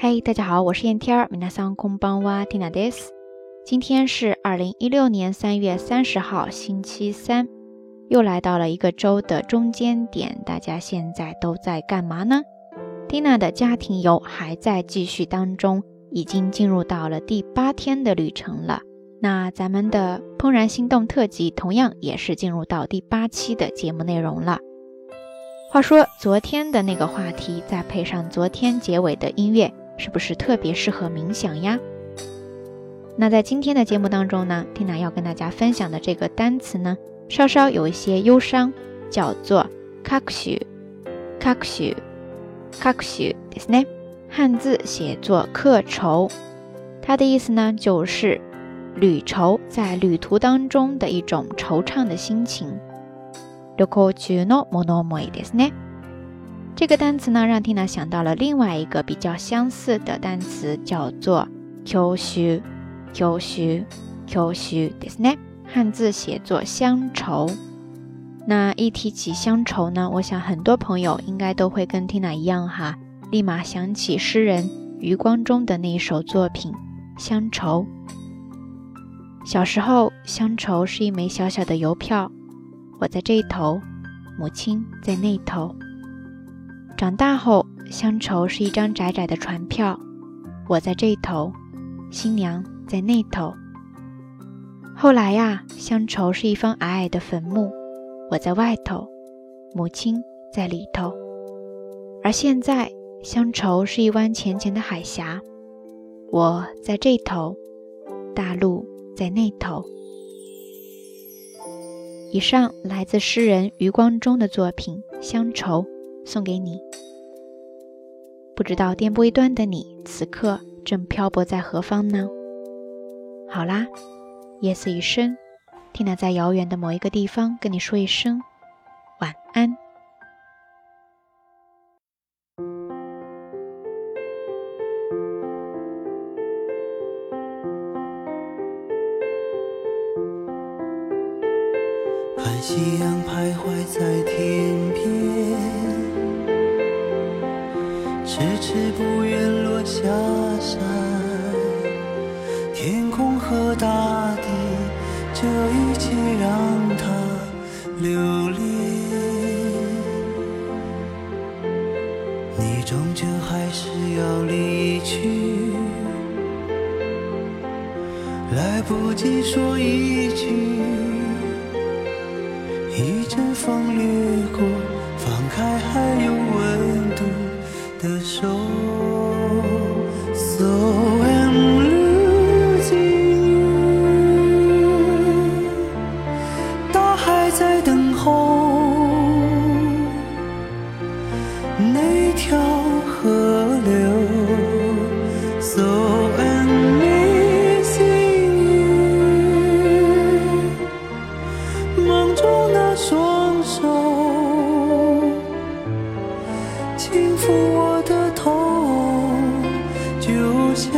嗨，大家好，我是燕天儿，米娜桑空邦哇蒂娜德斯。今天是二零一六年三月三十号，星期三，又来到了一个周的中间点。大家现在都在干嘛呢？蒂娜的家庭游还在继续当中，已经进入到了第八天的旅程了。那咱们的怦然心动特辑同样也是进入到第八期的节目内容了。话说昨天的那个话题，再配上昨天结尾的音乐，是不是特别适合冥想呀？那在今天的节目当中呢，Tina 要跟大家分享的这个单词呢，稍稍有一些忧伤，叫做 “kakushu”，“kakushu”，“kakushu” ですね，汉字写作“愁”，它的意思呢就是旅愁，在旅途当中的一种惆怅的心情。旅行中の物思いですね。 这个单词呢，让 Tina 想到了另外一个比较相似的单词，叫做 “kyoshu”。Q 虚，Q 虚，ですね。汉字写作乡愁。那一提起乡愁呢，我想很多朋友应该都会跟 Tina 一样哈，立马想起诗人余光中的那一首作品《乡愁》。小时候，乡愁是一枚小小的邮票，我在这一头，母亲在那头。 长大后，乡愁是一张窄窄的船票，我在这头，新娘。在那头。后来呀，乡愁是一方矮矮的坟墓，我在外头，母亲在里头。而现在，乡愁是一湾浅浅的海峡，我在这头，大陆在那头。以上来自诗人余光中的作品《乡愁》，送给你。不知道电波一端的你，此刻正漂泊在何方呢？好啦，夜色已深听它在遥远的某一个地方跟你说一声晚安。看夕阳徘徊迟迟不愿落下山。天空和大地，这一切让它留恋。你终究还是要离去，来不及说一句。一阵风掠过，放开还有我的手。轻抚我的头就像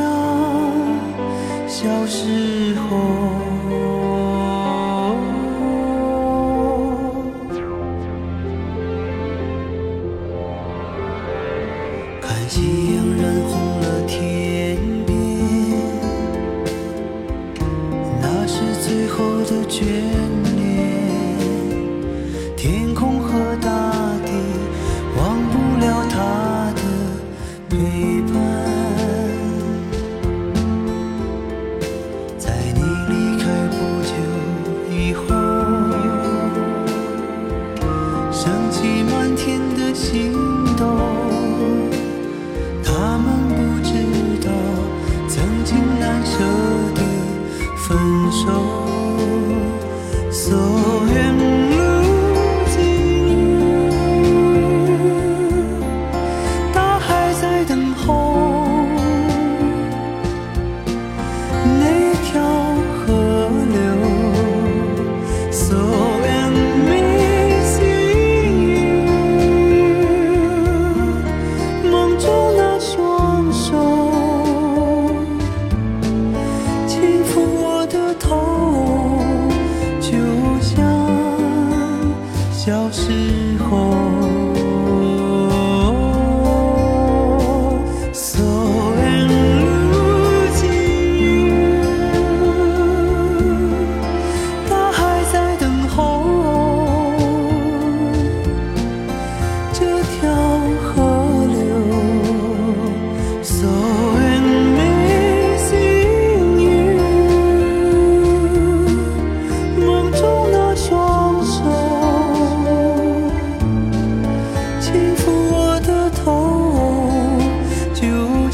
小时候。看夕阳染红了天边那是最后的眷恋。小时候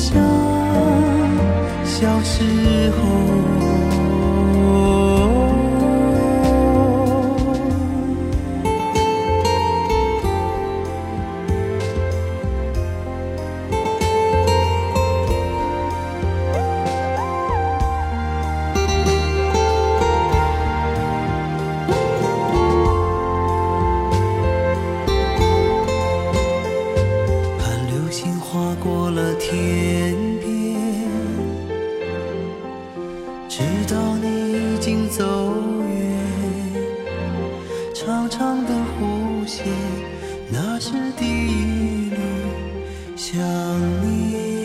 像小时候长长的弧线，那是第一缕想你。